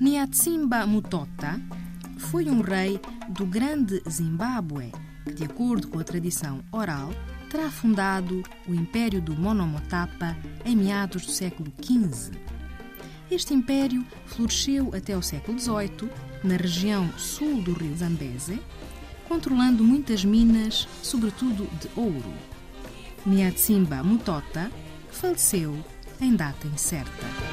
Niatsimba Mutota foi um rei do grande Zimbábue que, de acordo com a tradição oral, terá fundado o Império do Monomotapa em meados do século XV. Este império floresceu até o século XVIII na região sul do rio Zambeze, controlando muitas minas, sobretudo de ouro. Niatsimba Mutota faleceu em data incerta.